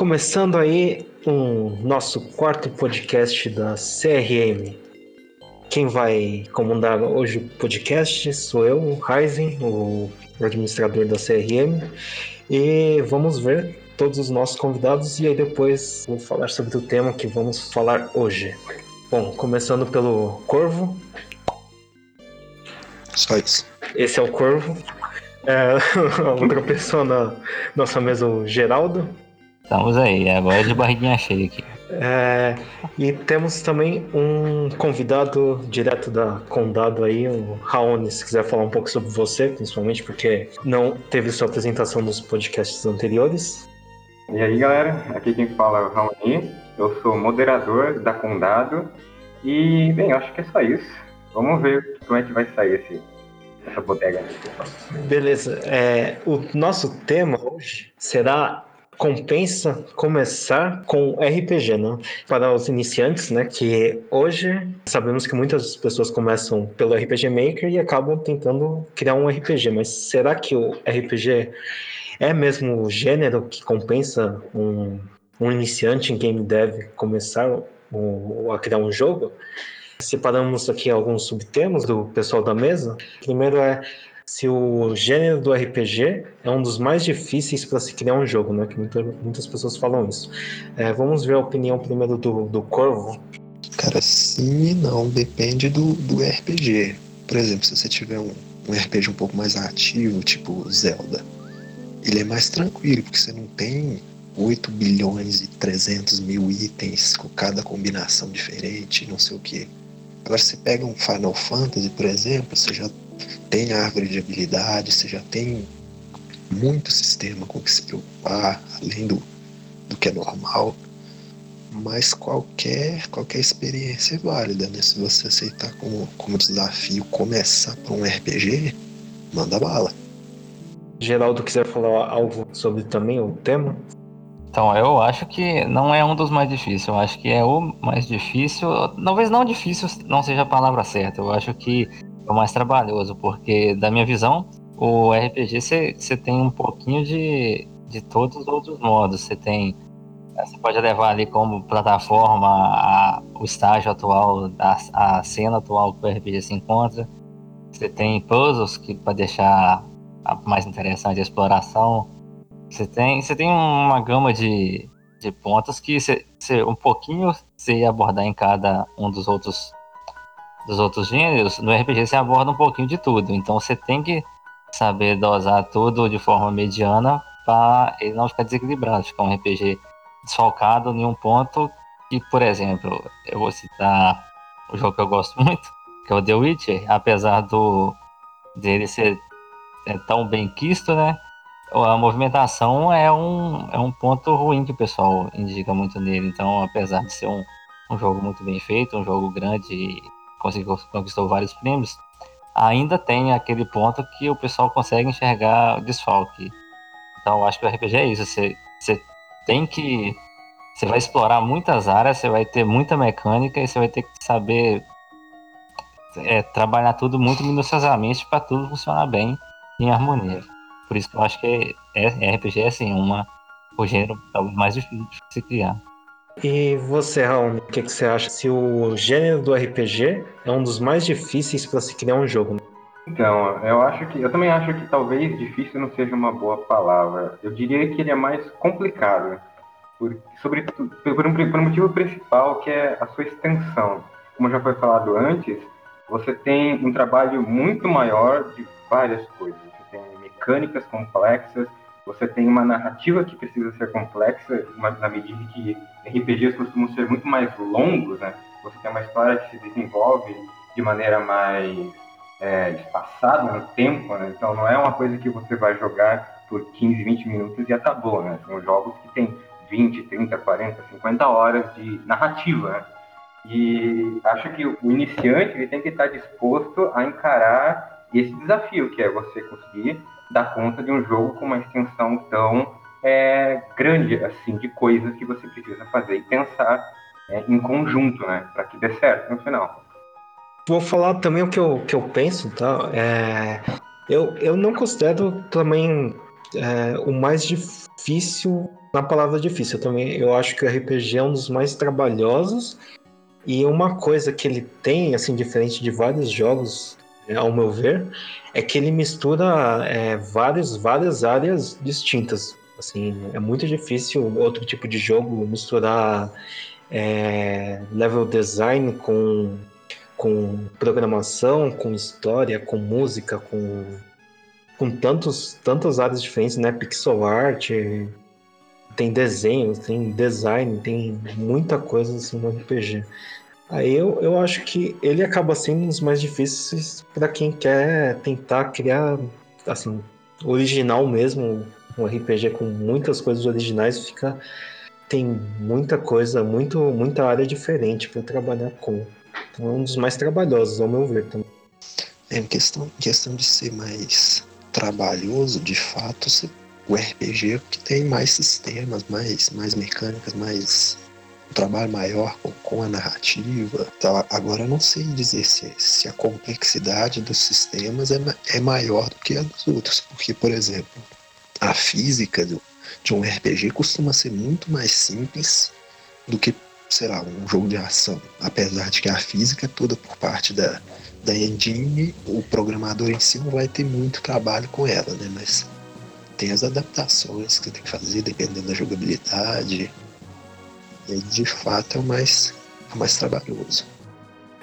Começando aí o nosso quarto podcast da CRM. Quem vai comandar hoje o podcast sou eu, o Ryzen, o administrador da CRM, e vamos ver todos os nossos convidados e aí depois vou falar sobre o tema que vamos falar hoje. Bom, começando pelo Corvo. Só isso. Esse é o Corvo. É, outra pessoa na nossa mesa, o Geraldo. Estamos aí, agora é de barriguinha cheia aqui. É, e temos também um convidado direto da Condado aí, o Raoni, se quiser falar um pouco sobre você, principalmente porque não teve sua apresentação nos podcasts anteriores. E aí galera, aqui quem fala é o Raoni, eu sou moderador da Condado e, bem, acho que é só isso. Vamos ver como é que vai sair esse, essa bodega. Beleza, é, o nosso tema hoje será compensa começar com RPG, né? Para os iniciantes, né? Que hoje sabemos que muitas pessoas começam pelo RPG Maker e acabam tentando criar um RPG, mas será que o RPG é mesmo o gênero que compensa um, um iniciante em game dev começar um, a criar um jogo? Separamos aqui alguns subtemas do pessoal da mesa. Primeiro é se o gênero do RPG é um dos mais difíceis para se criar um jogo, né? Que muita, muitas pessoas falam isso. É, vamos ver a opinião primeiro do, do Corvo. Cara, sim e não, depende do, do RPG. Por exemplo, se você tiver um, um RPG um pouco mais ativo, tipo Zelda, ele é mais tranquilo, porque você não tem 8 bilhões e 300 mil itens com cada combinação diferente, não sei o que. Agora, você pega um Final Fantasy, por exemplo, você já tem árvore de habilidade, você já tem muito sistema com que se preocupar, além do, do que é normal. Mas qualquer, qualquer experiência é válida, né? Se você aceitar como, como desafio começar por um RPG, manda bala. Geraldo quiser falar algo sobre também o tema? Então, eu acho que não é um dos mais difíceis. Eu acho que é o mais difícil. Talvez não difícil não seja a palavra certa. Eu acho que é mais trabalhoso, porque da minha visão, o RPG você tem um pouquinho de, de todos os outros modos. Você tem. Você pode levar ali como plataforma a, o estágio atual, a, a cena atual que o RPG se encontra. Você tem puzzles que para deixar mais interessante a exploração. Você tem, você tem uma gama de, de pontos que você, você, um pouquinho você ia abordar em cada um dos outros dos outros gêneros, no RPG você aborda um pouquinho de tudo. Então você tem que saber dosar tudo de forma mediana para ele não ficar desequilibrado, ficar um RPG desfalcado em um ponto. E, por exemplo, eu vou citar o jogo que eu gosto muito, que é o The Witcher, apesar do dele ser é, tão bem quisto, né? A movimentação é um, é um ponto ruim que o pessoal indica muito nele. Então, apesar de ser um, um jogo muito bem feito, um jogo grande conseguiu, conquistou vários prêmios, ainda tem aquele ponto que o pessoal consegue enxergar desfalque. Então acho que o RPG é isso, você, tem que. Você vai explorar muitas áreas, você vai ter muita mecânica e você vai ter que saber é, trabalhar tudo muito minuciosamente para tudo funcionar bem em harmonia. Por isso que eu acho que é, é, RPG é assim, uma, o gênero talvez mais difícil de se criar. E você, Raul, o que, que, você acha? Se o gênero do RPG é um dos mais difíceis para se criar um jogo? Então, eu acho que eu também acho que talvez difícil não seja uma boa palavra. Eu diria que ele é mais complicado, por, sobretudo por um, por um motivo principal que é a sua extensão. Como já foi falado antes, você tem um trabalho muito maior de várias coisas. Você tem mecânicas complexas, você tem uma narrativa que precisa ser complexa, na medida que RPGs costumam ser muito mais longos, né? Você tem uma história que se desenvolve de maneira mais é, espaçada no tempo, né? Então não é uma coisa que você vai jogar por 15, 20 minutos e acabou, né? São jogos que tem 20, 30, 40, 50 horas de narrativa, né? E acho que o iniciante ele tem que estar disposto a encarar esse desafio, que é você conseguir dar conta de um jogo com uma extensão tão é, grande assim de coisas que você precisa fazer e pensar é, em conjunto, né, para que dê certo no final. Vou falar também o que eu, que eu penso, tá? É, eu, eu não considero também é, o mais difícil na palavra difícil. Eu também eu acho que o RPG é um dos mais trabalhosos e uma coisa que ele tem, assim, diferente de vários jogos, ao meu ver, é que ele mistura é, várias, várias áreas distintas. Assim, é muito difícil outro tipo de jogo misturar é, level design com, com programação, com história, com música, com, com tantos, tantas áreas diferentes, né? Pixel art, tem desenho, tem design, tem muita coisa assim no RPG. Aí eu, eu acho que ele acaba sendo um dos mais difíceis para quem quer tentar criar, assim, original mesmo, um RPG com muitas coisas originais, fica tem muita coisa, muito, muita área diferente para trabalhar com. Então é um dos mais trabalhosos, ao meu ver também. É, questão, questão de ser mais trabalhoso, de fato, o RPG é que tem mais sistemas, mais, mais mecânicas, mais um trabalho maior com, com a narrativa. Então, agora eu não sei dizer se, se a complexidade dos sistemas é, é maior do que a dos outros, porque, por exemplo, a física do, de um RPG costuma ser muito mais simples do que, sei lá, um jogo de ação. Apesar de que a física é toda por parte da, da engine, o programador em si não vai ter muito trabalho com ela, né? Mas tem as adaptações que você tem que fazer dependendo da jogabilidade, e de fato é o mais, é o mais trabalhoso.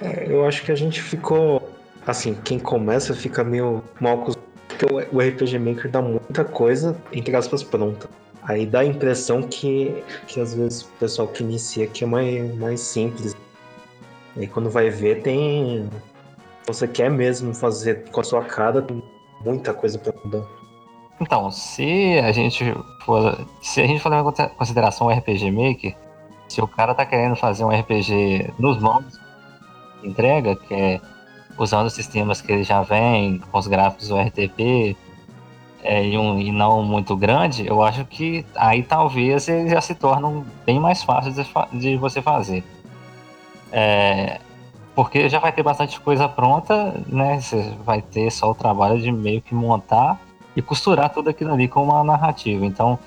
É, eu acho que a gente ficou. Assim, quem começa fica meio mal com porque o RPG Maker dá muita coisa, entre aspas, pronta. Aí dá a impressão que, que às vezes o pessoal que inicia aqui é mais, mais simples. Aí quando vai ver, tem. Você quer mesmo fazer com a sua cara, tem muita coisa pra mudar. Então, se a gente for. Se a gente for levar em consideração o RPG Maker, se o cara tá querendo fazer um RPG nos moldes entrega, que é usando os sistemas que ele já vem, com os gráficos do RTP, é, e, um, e não muito grande, eu acho que aí talvez eles já se tornam bem mais fáceis de, de você fazer. É, porque já vai ter bastante coisa pronta, né? Você vai ter só o trabalho de meio que montar e costurar tudo aquilo ali com uma narrativa. Então,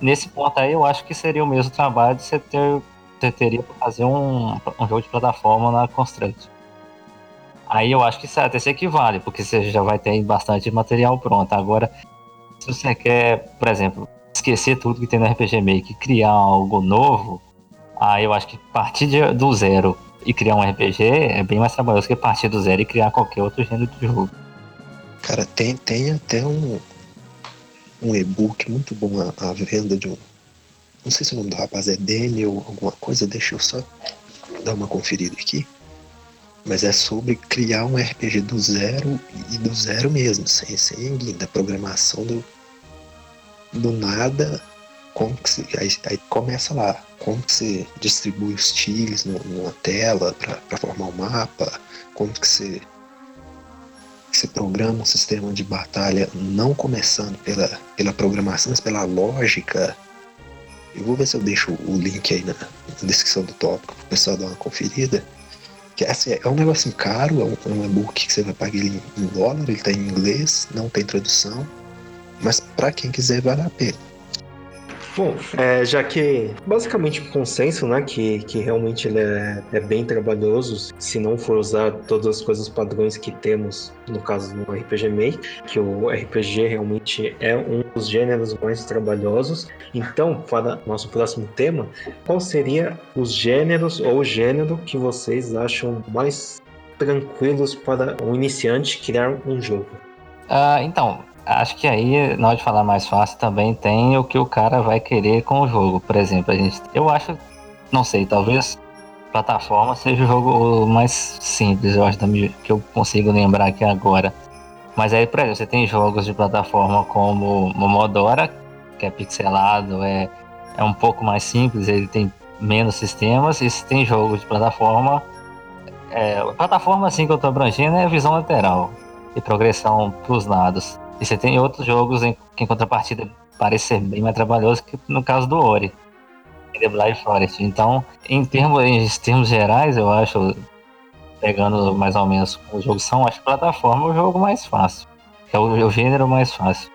nesse ponto aí, eu acho que seria o mesmo trabalho de você ter você teria para fazer um, um jogo de plataforma na Construct. Aí eu acho que isso até se equivale, porque você já vai ter bastante material pronto. Agora, se você quer, por exemplo, esquecer tudo que tem no RPG Maker e criar algo novo, aí eu acho que partir de, do zero e criar um RPG é bem mais trabalhoso que partir do zero e criar qualquer outro gênero de jogo. Cara, tem, tem até um, um e-book muito bom a, a, venda de um. Não sei se o nome do rapaz é Daniel, alguma coisa, deixa eu só dar uma conferida aqui. Mas é sobre criar um RPG do zero e do zero mesmo, sem, sem da programação do, do nada. Como que você, aí, aí começa lá, como que você distribui os tiles numa tela para formar o um mapa, como que você você programa um sistema de batalha não começando pela, pela programação, mas pela lógica. Eu vou ver se eu deixo o link aí na, na descrição do tópico para o pessoal dar uma conferida. Que assim, é um negócio caro, é um, é um e-book que você vai pagar ele em dólar, ele está em inglês, não tem tradução, mas para quem quiser vale a pena. Bom, é, já que basicamente o consenso, né, que, que realmente ele é, é, bem trabalhoso, se não for usar todas as coisas padrões que temos, no caso do RPG Maker, que o RPG realmente é um dos gêneros mais trabalhosos. Então, para nosso próximo tema, qual seria os gêneros ou o gênero que vocês acham mais tranquilos para um iniciante criar um jogo? Uh, então, acho que aí, na hora de falar mais fácil, também tem o que o cara vai querer com o jogo. Por exemplo, a gente, eu acho, não sei, talvez plataforma seja o jogo mais simples, eu acho que eu consigo lembrar aqui agora. Mas aí, por exemplo, você tem jogos de plataforma como Momodora, que é pixelado, é, é um pouco mais simples, ele tem menos sistemas, e você tem jogos de plataforma. É, plataforma assim que eu tô abrangendo é visão lateral e progressão para os lados. E você tem outros jogos em, que, em contrapartida, parece ser bem mais trabalhoso que no caso do Ori, The Blind Forest. Então, em termos, em termos gerais, eu acho, pegando mais ou menos os jogos são, acho que plataforma é o jogo mais fácil. É o, é o gênero mais fácil.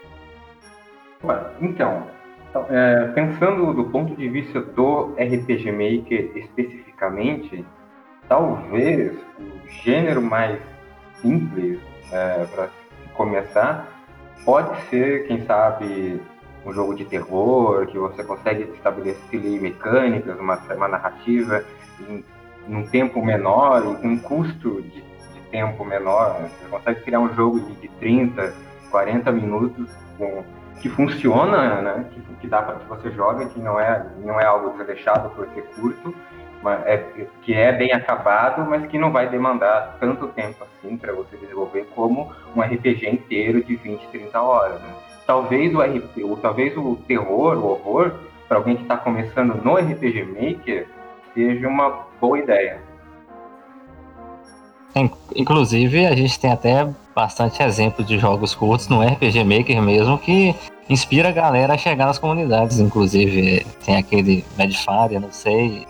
Então, Então, é, pensando do ponto de vista do RPG Maker especificamente, talvez o gênero mais simples é, para começar pode ser, quem sabe, um jogo de terror, que você consegue estabelecer mecânicas, uma, uma narrativa em, em um tempo menor e com um custo de, de, tempo menor. Você consegue criar um jogo de, de 30, 40 minutos com, que funciona, né? que, que dá para que você joga, que não é, não é algo desleixado por ser curto, que é bem acabado, mas que não vai demandar tanto tempo assim para você desenvolver como um RPG inteiro de 20, 30 horas. Né? talvez o RP, ou talvez o terror, o horror, para alguém que está começando no RPG Maker, seja uma boa ideia. Inclusive, a gente tem até bastante exemplo de jogos curtos no RPG Maker mesmo que inspira a galera a chegar nas comunidades. Inclusive, tem aquele Medfire, não sei.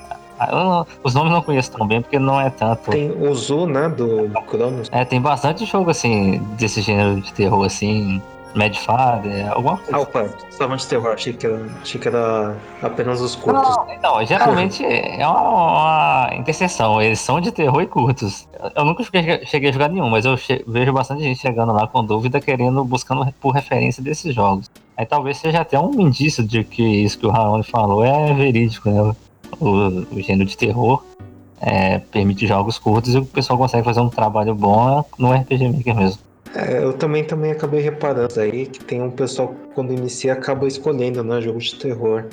Não, os nomes não conheço tão bem porque não é tanto. Tem o Zu, né? Do Cronos. É, tem bastante jogo assim, desse gênero de terror assim, Medfather, alguma coisa. Ah, opa, somente terror, achei que, era, achei que era apenas os curtos. Não, então, geralmente é uma, uma, interseção, eles são de terror e curtos. Eu nunca cheguei, a jogar nenhum, mas eu che vejo bastante gente chegando lá com dúvida, querendo, buscando por referência desses jogos. Aí talvez seja até um indício de que isso que o Raoni falou é verídico, né? O, o gênero de terror é, permite jogos curtos e o pessoal consegue fazer um trabalho bom no RPG Maker mesmo. É, eu também, também acabei reparando aí que tem um pessoal, quando inicia, acaba escolhendo, né, jogo de terror.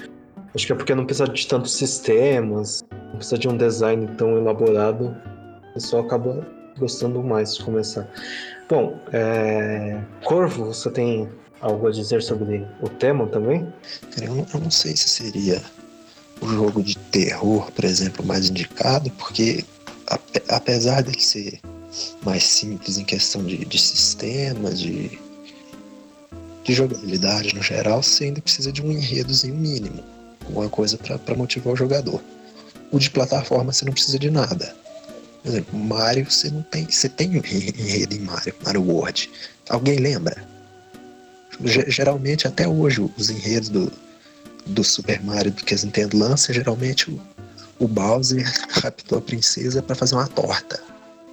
Acho que é porque não precisa de tantos sistemas, não precisa de um design tão elaborado. O pessoal acaba gostando mais de começar. Bom, é... Corvo, você tem algo a dizer sobre o tema também? Eu não, eu não sei se seria o jogo de terror, por exemplo, mais indicado, porque apesar de ser mais simples em questão de, de sistemas, de, de jogabilidade no geral, você ainda precisa de um enredozinho mínimo, alguma coisa para motivar o jogador. O de plataforma você não precisa de nada. Por exemplo, Mario você não tem. Você tem um enredo em Mario, Mario World. Alguém lembra? Geralmente, até hoje, os enredos do, do Super Mario do que as Nintendo lança, geralmente o, o Bowser raptou a princesa para fazer uma torta.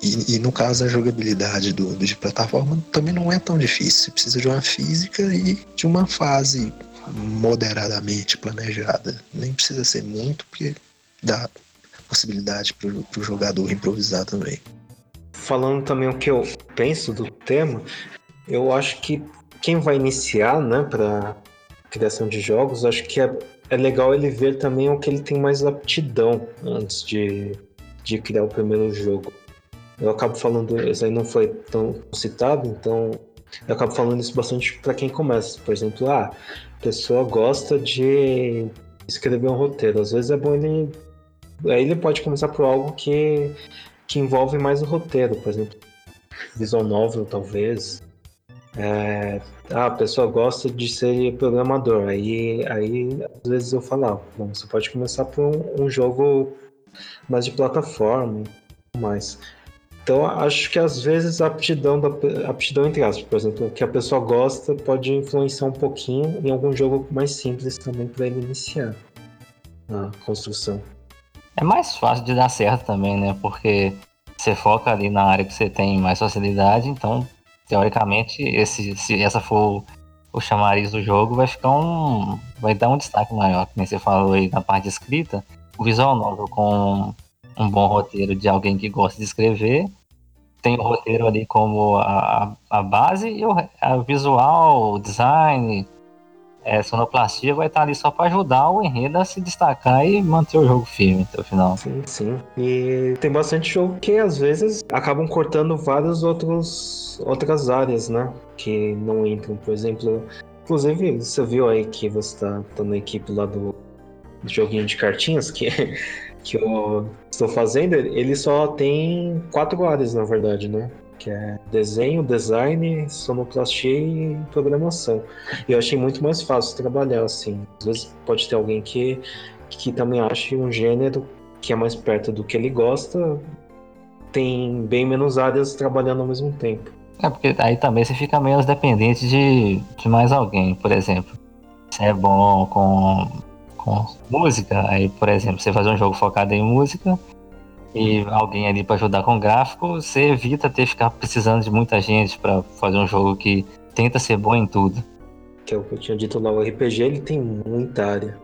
E, e, no caso a jogabilidade do, do, de plataforma também não é tão difícil. Você precisa de uma física e de uma fase moderadamente planejada. Nem precisa ser muito, porque dá possibilidade para o jogador improvisar também. Falando também o que eu penso do tema, eu acho que quem vai iniciar, né, para criação de jogos, acho que é, é legal ele ver também o que ele tem mais aptidão antes de, de criar o primeiro jogo. Eu acabo falando, isso aí não foi tão citado, então eu acabo falando isso bastante para quem começa. Por exemplo, ah, a pessoa gosta de escrever um roteiro. Às vezes é bom ele. Aí ele pode começar por algo que, que envolve mais o roteiro, por exemplo, visual novel, talvez. É, ah, a pessoa gosta de ser programador. Aí, aí às vezes eu falo, ah, bom, você pode começar por um, um jogo mais de plataforma mais. Então, acho que às vezes a aptidão, da, aptidão entre aspas, por exemplo, que a pessoa gosta pode influenciar um pouquinho em algum jogo mais simples também para ele iniciar a construção. É mais fácil de dar certo também, né? Porque você foca ali na área que você tem mais facilidade, então, teoricamente, esse, se essa for o chamariz do jogo, vai ficar um. vai dar um destaque maior, como você falou aí na parte escrita. O visual novel com um bom roteiro de alguém que gosta de escrever. Tem o roteiro ali como a, a base e o a visual, o design, é, sonoplastia vai estar ali só para ajudar o enredo a se destacar e manter o jogo firme até o final. Sim, sim. E tem bastante jogo que às vezes acabam cortando várias outros, outras áreas, né? Que não entram. Por exemplo, inclusive você viu aí que você está tá na equipe lá do, do joguinho de cartinhas que que eu estou fazendo, ele só tem quatro áreas, na verdade, né? Que é desenho, design, sonoplastia e programação. E eu achei muito mais fácil trabalhar assim. Às vezes pode ter alguém que, que também ache um gênero que é mais perto do que ele gosta, tem bem menos áreas trabalhando ao mesmo tempo. É, porque aí também você fica menos dependente de, de mais alguém, por exemplo. você é bom com, com música, aí, por exemplo, você faz um jogo focado em música e alguém ali para ajudar com gráfico, você evita ter ficar precisando de muita gente para fazer um jogo que tenta ser bom em tudo. Que é o que eu tinha dito lá, o RPG ele tem muita área.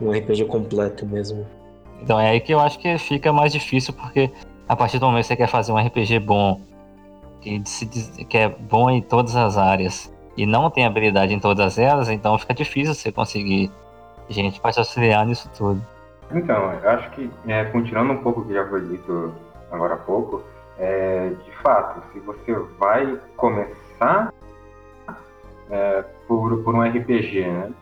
Um RPG completo mesmo. Então é aí que eu acho que fica mais difícil, porque a partir do momento que você quer fazer um RPG bom, que, que é bom em todas as áreas, e não tem habilidade em todas elas, então fica difícil você conseguir gente para te auxiliar nisso tudo. Então, eu acho que, é, continuando um pouco o que já foi dito agora há pouco, é, de fato, se você vai começar é, por, por um RPG, né?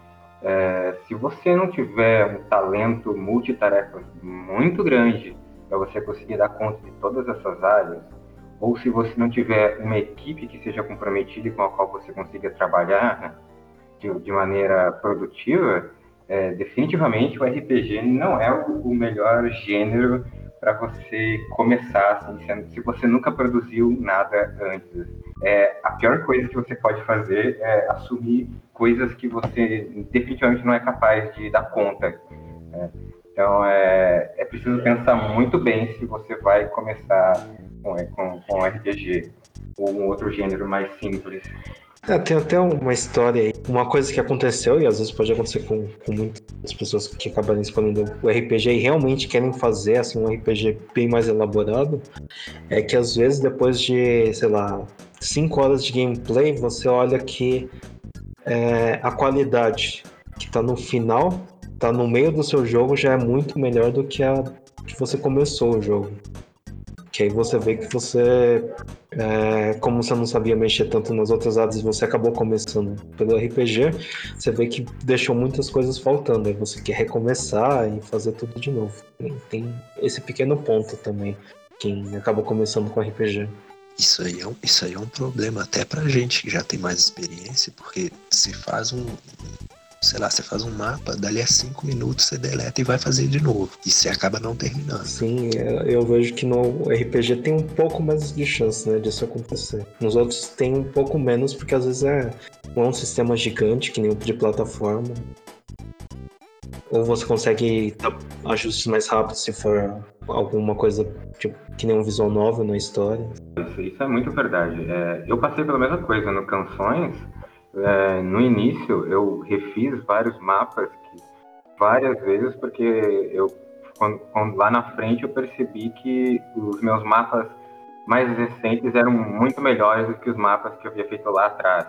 É, se você não tiver um talento multitarefas muito grande para você conseguir dar conta de todas essas áreas, ou se você não tiver uma equipe que seja comprometida e com a qual você consiga trabalhar né, de, de, maneira produtiva, é, definitivamente o RPG não é o, melhor gênero para você começar, assim, se você nunca produziu nada antes. É, a pior coisa que você pode fazer é assumir coisas que você definitivamente não é capaz de dar conta. Né? Então, é, é preciso pensar muito bem se você vai começar com, com, com RPG ou um outro gênero mais simples. É, tem até uma história aí, uma coisa que aconteceu, e às vezes pode acontecer com, com muitas pessoas que acabam expandindo o RPG e realmente querem fazer assim, um RPG bem mais elaborado, é que às vezes depois de, sei lá, 5 horas de gameplay, você olha que é, a qualidade que está no final, está no meio do seu jogo, já é muito melhor do que a que você começou o jogo. Que aí você vê que você, é, como você não sabia mexer tanto nas outras áreas, você acabou começando pelo RPG, você vê que deixou muitas coisas faltando. Aí você quer recomeçar e fazer tudo de novo. Tem esse pequeno ponto também, quem acabou começando com RPG. Isso aí, é um, isso aí é um problema até pra gente que já tem mais experiência, porque se faz um, sei lá, você faz um mapa, dali a cinco minutos você deleta e vai fazer de novo. E você acaba não terminando. Sim, eu vejo que no RPG tem um pouco mais de chance, né, disso acontecer. Nos outros tem um pouco menos, porque às vezes é, não é um sistema gigante, que nem o de plataforma. Ou você consegue ajustes mais rápidos se for alguma coisa tipo, que nem um visual novel na história. Isso, isso é muito verdade. É, eu passei pela mesma coisa no Canções, é, no início eu refiz vários mapas que, várias vezes porque eu quando, quando, lá na frente eu percebi que os meus mapas mais recentes eram muito melhores do que os mapas que eu havia feito lá atrás.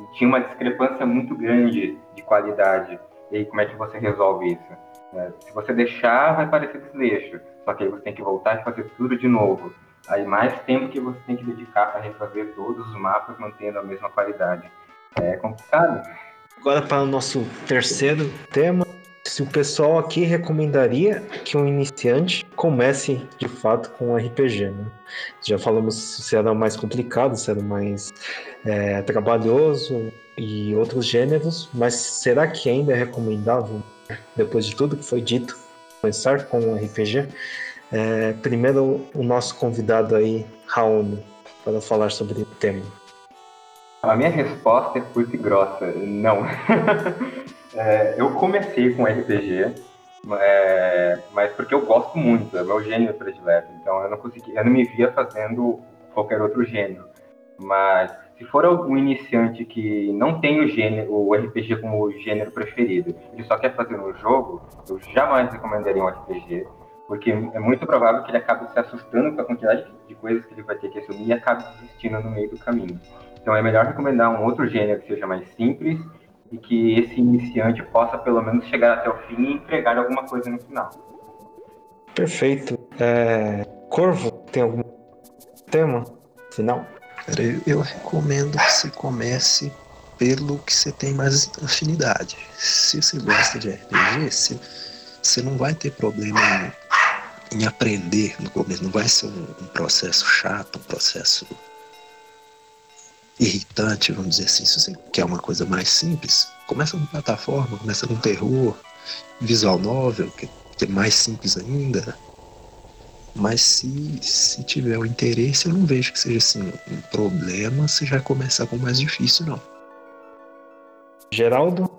E tinha uma discrepância muito grande de qualidade. E aí, como é que você resolve isso? É, se você deixar, vai parecer desleixo. Só que aí você tem que voltar e fazer tudo de novo. Aí mais tempo que você tem que dedicar para refazer todos os mapas mantendo a mesma qualidade. É complicado. Agora para o nosso terceiro tema. Se o pessoal aqui recomendaria que um iniciante comece de fato com RPG, né? Já falamos se era mais complicado, se era mais é, trabalhoso e outros gêneros, mas será que ainda é recomendável, depois de tudo que foi dito, começar com um RPG? É, primeiro, o nosso convidado aí, Raoni, para falar sobre o tema. A minha resposta é curta e grossa, não. é, eu comecei com RPG, é, mas porque eu gosto muito, é meu gênero predileto, então eu não consegui, eu não me via fazendo qualquer outro gênero. Mas se for algum iniciante que não tem o gênero, o RPG como gênero preferido, ele só quer fazer um jogo, eu jamais recomendaria um RPG, porque é muito provável que ele acabe se assustando com a quantidade de coisas que ele vai ter que assumir e acabe desistindo no meio do caminho. Então é melhor recomendar um outro gênero que seja mais simples e que esse iniciante possa pelo menos chegar até o fim e entregar alguma coisa no final. Perfeito. É... Corvo, tem algum tema final? Eu, eu recomendo que você comece pelo que você tem mais afinidade. Se você gosta de RPG, você, você não vai ter problema em, aprender no começo. Não vai ser um, um processo chato, um processo irritante, vamos dizer assim. Se você quer uma coisa mais simples, começa numa plataforma, começa num terror, visual novel, que é mais simples ainda. Mas se, se tiver o interesse, eu não vejo que seja assim um problema se já começar com o mais difícil, não. Geraldo?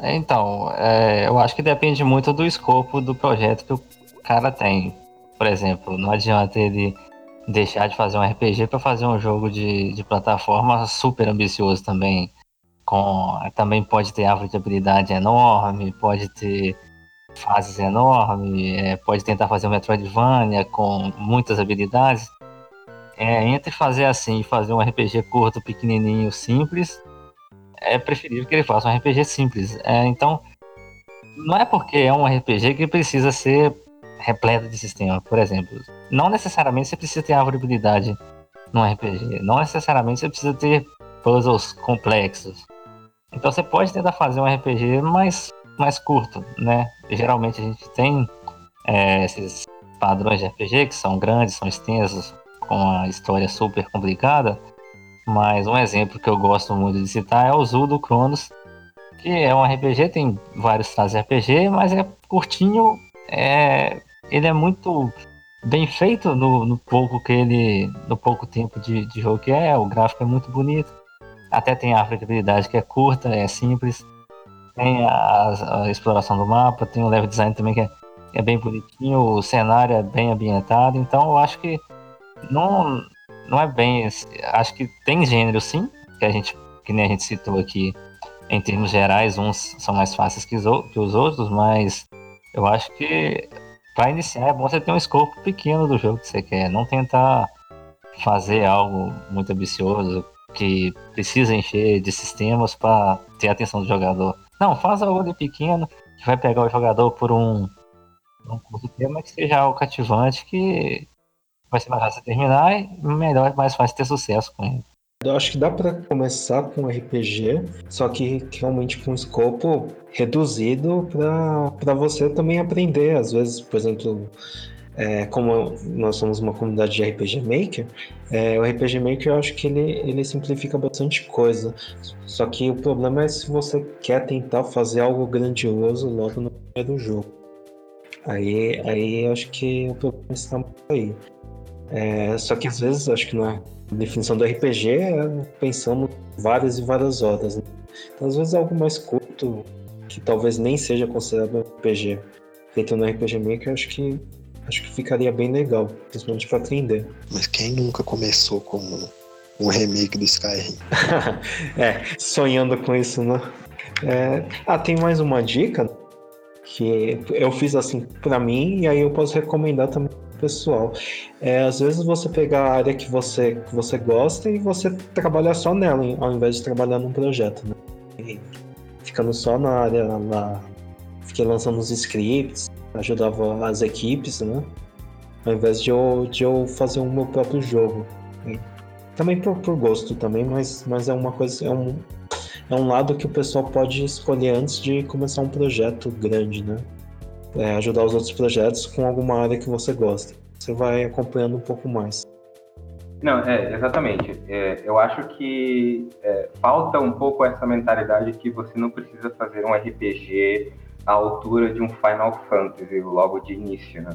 Então, é, eu acho que depende muito do escopo do projeto que o cara tem. Por exemplo, não adianta ele deixar de fazer um RPG para fazer um jogo de, de plataforma super ambicioso também. Com, também pode ter árvore de habilidade enorme, pode ter fases enormes, é, pode tentar fazer um Metroidvania com muitas habilidades. É, entre fazer assim e fazer um RPG curto, pequenininho, simples, é preferível que ele faça um RPG simples. É, então, não é porque é um RPG que precisa ser repleto de sistema. Por exemplo, não necessariamente você precisa ter árvore de habilidade num RPG. Não necessariamente você precisa ter puzzles complexos. Então você pode tentar fazer um RPG mais, mais curto, né? Geralmente a gente tem é, esses padrões de RPG que são grandes, são extensos, com uma história super complicada. Mas um exemplo que eu gosto muito de citar é o Zudo Cronos, que é um RPG, tem vários traços de RPG, mas é curtinho, é, ele é muito bem feito no, no pouco que ele. no pouco tempo de, de jogo que é, o gráfico é muito bonito. Até tem a habilidade que é curta, é simples. Tem a, a, exploração do mapa, tem o level design também que é, é bem bonitinho, o cenário é bem ambientado, então eu acho que não, não é bem. Acho que tem gênero sim, que a gente, que nem a gente citou aqui, em termos gerais, uns são mais fáceis que os, que os outros, mas eu acho que para iniciar é bom você ter um escopo pequeno do jogo que você quer, não tentar fazer algo muito ambicioso que precisa encher de sistemas para ter a atenção do jogador. Não, faz algo de pequeno que vai pegar o jogador por um, um curto tempo, mas que seja algo cativante que vai ser mais fácil terminar e melhor, mais fácil ter sucesso com ele. Eu acho que dá para começar com RPG, só que realmente com um escopo reduzido para você também aprender. Às vezes, por exemplo, é, como nós somos uma comunidade de RPG Maker, é, o RPG Maker eu acho que ele, ele simplifica bastante coisa. Só que o problema é se você quer tentar fazer algo grandioso logo no primeiro jogo. Aí, aí acho que o problema está aí. É, só que às vezes acho que não é. Definição do RPG é pensando várias e várias horas. Né? Então, às vezes é algo mais curto, que talvez nem seja considerado RPG. Feito no RPG Maker, acho que acho que ficaria bem legal, principalmente para aprender. Mas quem nunca começou com um remake do Skyrim? é, sonhando com isso, né? É... Ah, tem mais uma dica que eu fiz assim para mim e aí eu posso recomendar também pessoal. É, às vezes você pegar a área que você, que você gosta e você trabalhar só nela, ao invés de trabalhar num projeto. Né? Ficando só na área lá. Fiquei lançando os scripts, ajudava as equipes, né? Ao invés de eu, de eu fazer o meu próprio jogo. Também por, por gosto também, mas, mas é uma coisa. É um, é um lado que o pessoal pode escolher antes de começar um projeto grande, né? É, ajudar os outros projetos com alguma área que você gosta. Você vai acompanhando um pouco mais. Não, é, exatamente. É, eu acho que é, falta um pouco essa mentalidade que você não precisa fazer um RPG à altura de um Final Fantasy logo de início, né?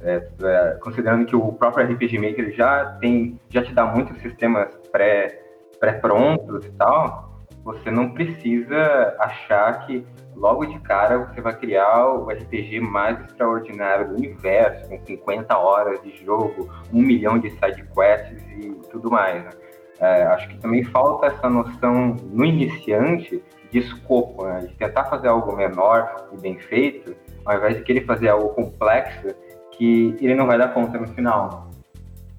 É, é considerando que o próprio RPG Maker já tem, já te dá muitos sistemas pré, pré-prontos e tal, você não precisa achar que logo de cara você vai criar o RPG mais extraordinário do universo, com 50 horas de jogo, um milhão de side quests e tudo mais. Né? É, acho que também falta essa noção no iniciante de escopo, né? de tentar fazer algo menor e bem feito, ao invés de querer fazer algo complexo que ele não vai dar conta no final.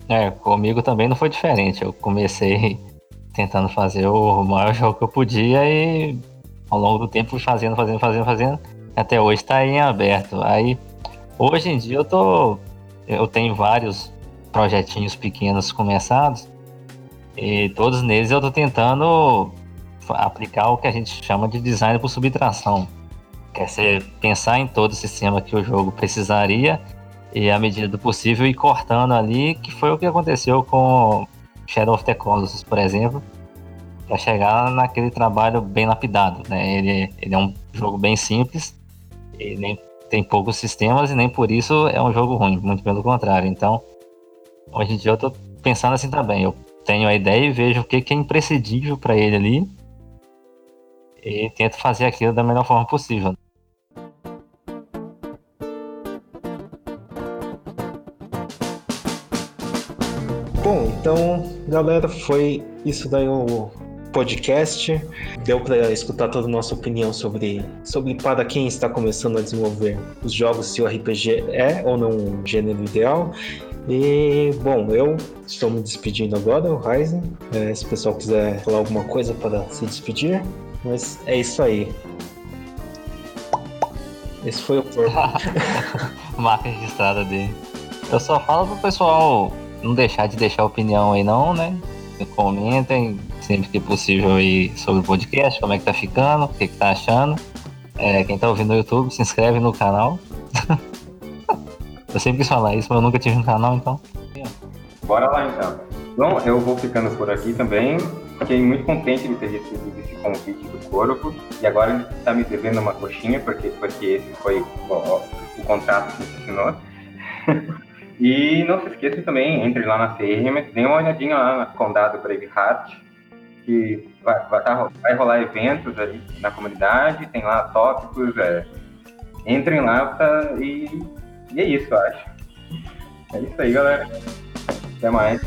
É, comigo também não foi diferente. Eu comecei tentando fazer o maior jogo que eu podia e ao longo do tempo fui fazendo, fazendo, fazendo, fazendo. Até hoje está em aberto. Aí, hoje em dia eu tô. Eu tenho vários projetinhos pequenos começados. E todos neles eu tô tentando aplicar o que a gente chama de design por subtração. Quer ser pensar em todo o sistema que o jogo precisaria e, à medida do possível, ir cortando ali, que foi o que aconteceu com Shadow of the Colossus, por exemplo para chegar naquele trabalho bem lapidado, né? Ele, ele é um jogo bem simples, ele tem poucos sistemas e nem por isso é um jogo ruim, muito pelo contrário. Então, hoje em dia eu estou pensando assim também, eu tenho a ideia e vejo o que, que é imprescindível para ele ali e tento fazer aquilo da melhor forma possível. Bom, então, galera, foi isso daí o podcast. Deu para escutar toda a nossa opinião sobre, sobre para quem está começando a desenvolver os jogos, se o RPG é ou não um gênero ideal. E, bom, eu estou me despedindo agora, o Ryzen. É, se o pessoal quiser falar alguma coisa para se despedir, mas é isso aí. Esse foi o corpo. Marca registrada dele. Eu só falo pro pessoal não deixar de deixar opinião aí não, né? Comentem sempre que possível aí sobre o podcast, como é que tá ficando, o que, que tá achando. É, quem tá ouvindo no YouTube, se inscreve no canal. eu sempre quis falar isso, mas eu nunca tive um canal, então. Bora lá então. Bom, eu vou ficando por aqui também. Fiquei muito contente de ter recebido esse convite do Corpo. E agora ele está me devendo uma coxinha, porque, porque esse foi o, o contrato que a assinou. e não se esqueça também, entre lá na CRM, dê uma olhadinha lá na Condado Braveheart, que vai, vai, tá, vai rolar eventos ali na comunidade, tem lá tópicos, é, entrem lá e, e é isso, eu acho. É isso aí, galera. Até mais.